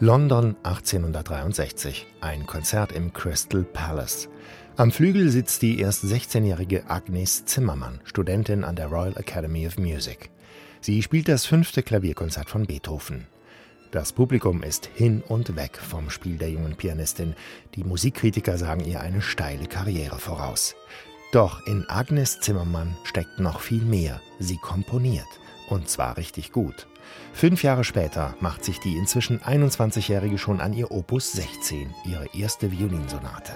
London 1863. Ein Konzert im Crystal Palace. Am Flügel sitzt die erst 16-jährige Agnes Zimmermann, Studentin an der Royal Academy of Music. Sie spielt das fünfte Klavierkonzert von Beethoven. Das Publikum ist hin und weg vom Spiel der jungen Pianistin. Die Musikkritiker sagen ihr eine steile Karriere voraus. Doch in Agnes Zimmermann steckt noch viel mehr. Sie komponiert. Und zwar richtig gut. Fünf Jahre später macht sich die inzwischen 21-Jährige schon an ihr Opus 16, ihre erste Violinsonate.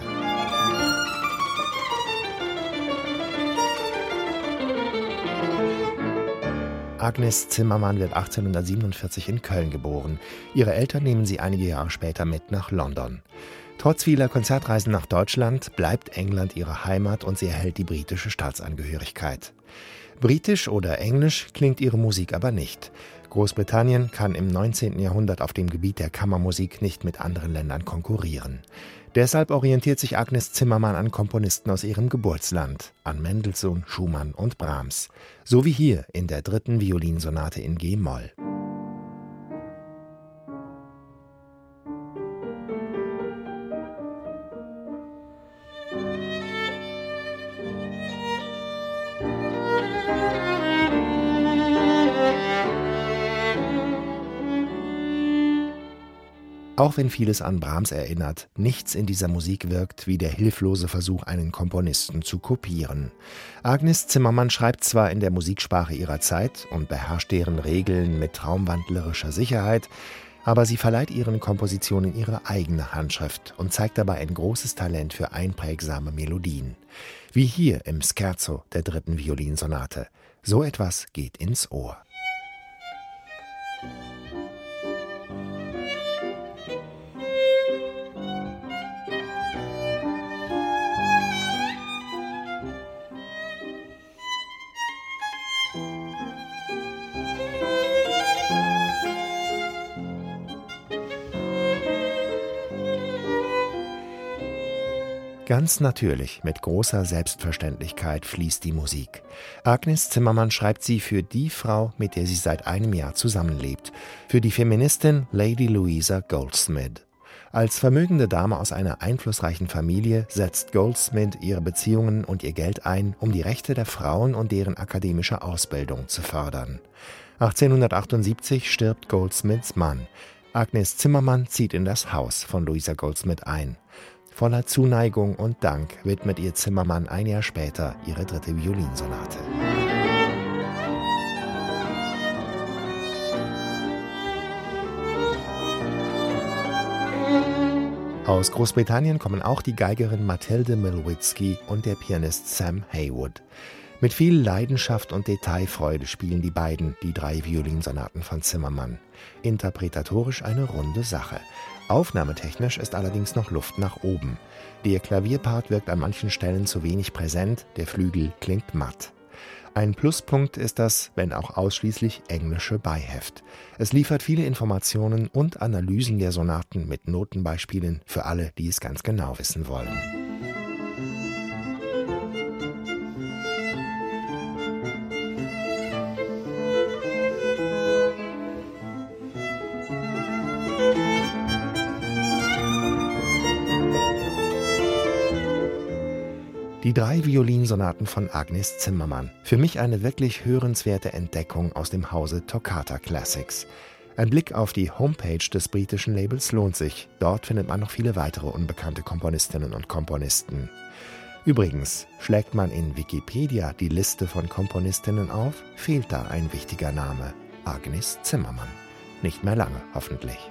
Agnes Zimmermann wird 1847 in Köln geboren. Ihre Eltern nehmen sie einige Jahre später mit nach London. Trotz vieler Konzertreisen nach Deutschland bleibt England ihre Heimat und sie erhält die britische Staatsangehörigkeit. Britisch oder Englisch klingt ihre Musik aber nicht. Großbritannien kann im 19. Jahrhundert auf dem Gebiet der Kammermusik nicht mit anderen Ländern konkurrieren. Deshalb orientiert sich Agnes Zimmermann an Komponisten aus ihrem Geburtsland, an Mendelssohn, Schumann und Brahms, so wie hier in der dritten Violinsonate in G-Moll. Auch wenn vieles an Brahms erinnert, nichts in dieser Musik wirkt wie der hilflose Versuch, einen Komponisten zu kopieren. Agnes Zimmermann schreibt zwar in der Musiksprache ihrer Zeit und beherrscht deren Regeln mit traumwandlerischer Sicherheit, aber sie verleiht ihren Kompositionen ihre eigene Handschrift und zeigt dabei ein großes Talent für einprägsame Melodien. Wie hier im Scherzo der dritten Violinsonate. So etwas geht ins Ohr. Ganz natürlich, mit großer Selbstverständlichkeit fließt die Musik. Agnes Zimmermann schreibt sie für die Frau, mit der sie seit einem Jahr zusammenlebt, für die Feministin Lady Louisa Goldsmith. Als vermögende Dame aus einer einflussreichen Familie setzt Goldsmith ihre Beziehungen und ihr Geld ein, um die Rechte der Frauen und deren akademische Ausbildung zu fördern. 1878 stirbt Goldsmiths Mann. Agnes Zimmermann zieht in das Haus von Louisa Goldsmith ein. Voller Zuneigung und Dank widmet ihr Zimmermann ein Jahr später ihre dritte Violinsonate. Aus Großbritannien kommen auch die Geigerin Mathilde Milwitzki und der Pianist Sam Haywood. Mit viel Leidenschaft und Detailfreude spielen die beiden die drei Violinsonaten von Zimmermann. Interpretatorisch eine runde Sache. Aufnahmetechnisch ist allerdings noch Luft nach oben. Der Klavierpart wirkt an manchen Stellen zu wenig präsent, der Flügel klingt matt. Ein Pluspunkt ist das, wenn auch ausschließlich englische Beiheft. Es liefert viele Informationen und Analysen der Sonaten mit Notenbeispielen für alle, die es ganz genau wissen wollen. Die drei Violinsonaten von Agnes Zimmermann. Für mich eine wirklich hörenswerte Entdeckung aus dem Hause Toccata Classics. Ein Blick auf die Homepage des britischen Labels lohnt sich. Dort findet man noch viele weitere unbekannte Komponistinnen und Komponisten. Übrigens, schlägt man in Wikipedia die Liste von Komponistinnen auf, fehlt da ein wichtiger Name. Agnes Zimmermann. Nicht mehr lange, hoffentlich.